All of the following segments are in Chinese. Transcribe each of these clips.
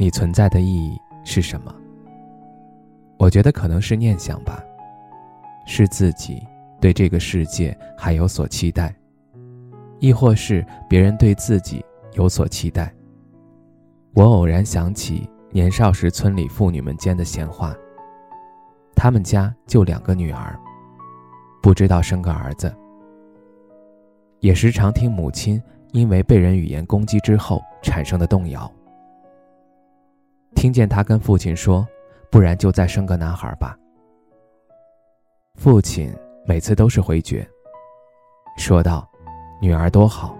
你存在的意义是什么？我觉得可能是念想吧，是自己对这个世界还有所期待，亦或是别人对自己有所期待。我偶然想起年少时村里妇女们间的闲话，他们家就两个女儿，不知道生个儿子，也时常听母亲因为被人语言攻击之后产生的动摇。听见他跟父亲说：“不然就再生个男孩吧。”父亲每次都是回绝，说道：“女儿多好。”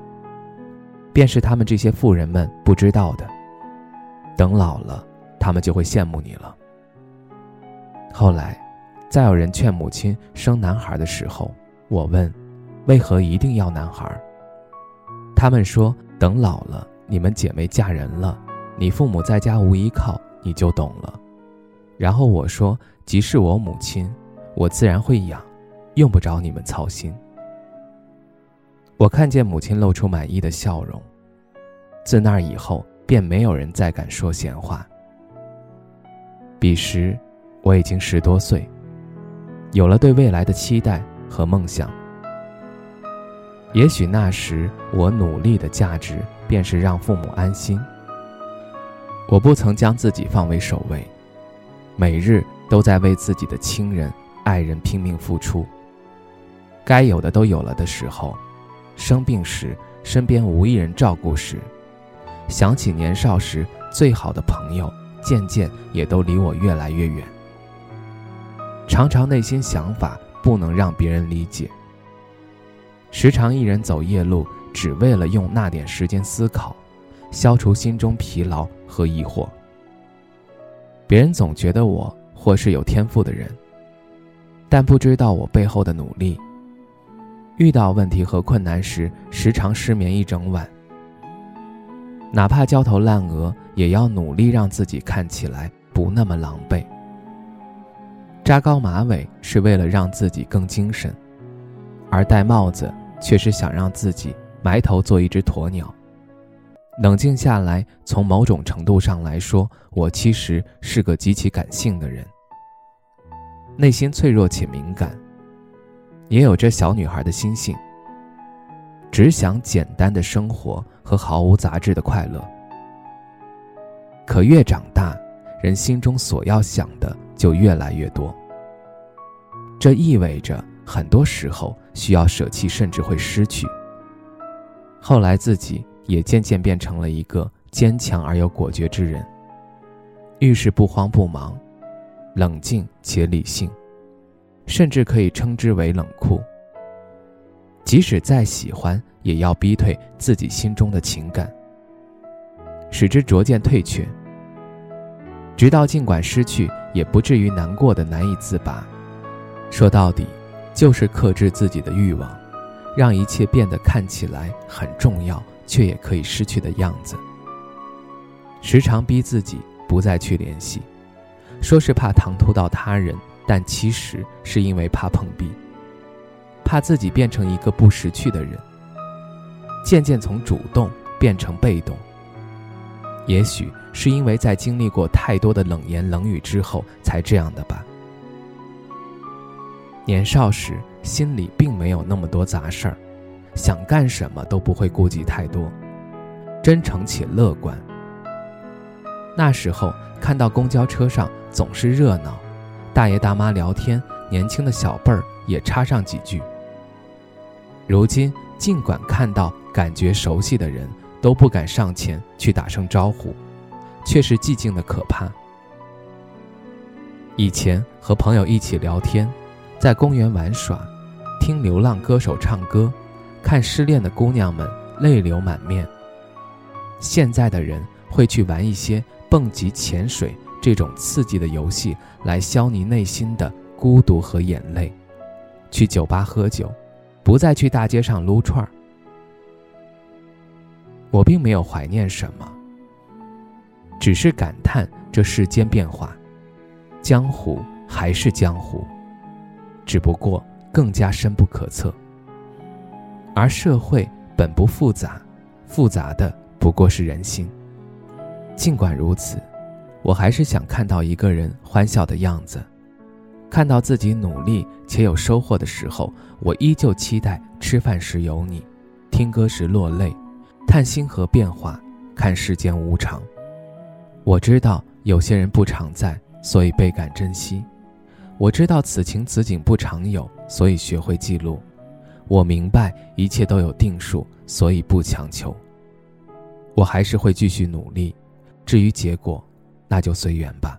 便是他们这些富人们不知道的，等老了，他们就会羡慕你了。后来，再有人劝母亲生男孩的时候，我问：“为何一定要男孩？”他们说：“等老了，你们姐妹嫁人了。”你父母在家无依靠，你就懂了。然后我说：“即是我母亲，我自然会养，用不着你们操心。”我看见母亲露出满意的笑容。自那以后，便没有人再敢说闲话。彼时，我已经十多岁，有了对未来的期待和梦想。也许那时我努力的价值，便是让父母安心。我不曾将自己放为首位，每日都在为自己的亲人、爱人拼命付出。该有的都有了的时候，生病时身边无一人照顾时，想起年少时最好的朋友，渐渐也都离我越来越远。常常内心想法不能让别人理解，时常一人走夜路，只为了用那点时间思考。消除心中疲劳和疑惑。别人总觉得我或是有天赋的人，但不知道我背后的努力。遇到问题和困难时，时常失眠一整晚。哪怕焦头烂额，也要努力让自己看起来不那么狼狈。扎高马尾是为了让自己更精神，而戴帽子却是想让自己埋头做一只鸵鸟。冷静下来，从某种程度上来说，我其实是个极其感性的人，内心脆弱且敏感，也有着小女孩的心性，只想简单的生活和毫无杂质的快乐。可越长大，人心中所要想的就越来越多，这意味着很多时候需要舍弃，甚至会失去。后来自己。也渐渐变成了一个坚强而又果决之人。遇事不慌不忙，冷静且理性，甚至可以称之为冷酷。即使再喜欢，也要逼退自己心中的情感，使之逐渐退却，直到尽管失去，也不至于难过的难以自拔。说到底，就是克制自己的欲望，让一切变得看起来很重要。却也可以失去的样子。时常逼自己不再去联系，说是怕唐突到他人，但其实是因为怕碰壁，怕自己变成一个不识趣的人，渐渐从主动变成被动。也许是因为在经历过太多的冷言冷语之后才这样的吧。年少时心里并没有那么多杂事儿。想干什么都不会顾忌太多，真诚且乐观。那时候看到公交车上总是热闹，大爷大妈聊天，年轻的小辈儿也插上几句。如今尽管看到感觉熟悉的人，都不敢上前去打声招呼，却是寂静的可怕。以前和朋友一起聊天，在公园玩耍，听流浪歌手唱歌。看失恋的姑娘们泪流满面。现在的人会去玩一些蹦极、潜水这种刺激的游戏来消弭内心的孤独和眼泪，去酒吧喝酒，不再去大街上撸串儿。我并没有怀念什么，只是感叹这世间变化，江湖还是江湖，只不过更加深不可测。而社会本不复杂，复杂的不过是人心。尽管如此，我还是想看到一个人欢笑的样子，看到自己努力且有收获的时候，我依旧期待吃饭时有你，听歌时落泪。看星河变化，看世间无常。我知道有些人不常在，所以倍感珍惜；我知道此情此景不常有，所以学会记录。我明白一切都有定数，所以不强求。我还是会继续努力，至于结果，那就随缘吧。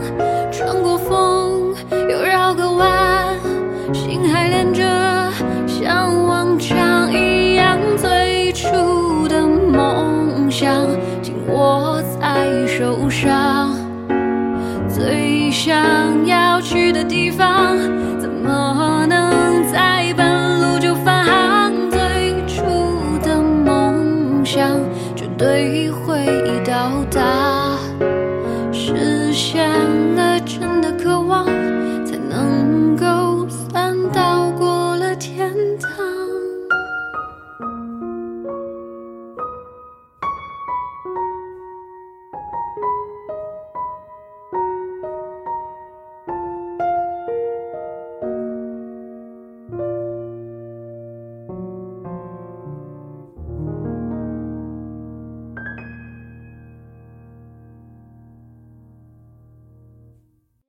紧握在手上，最想要去的地方，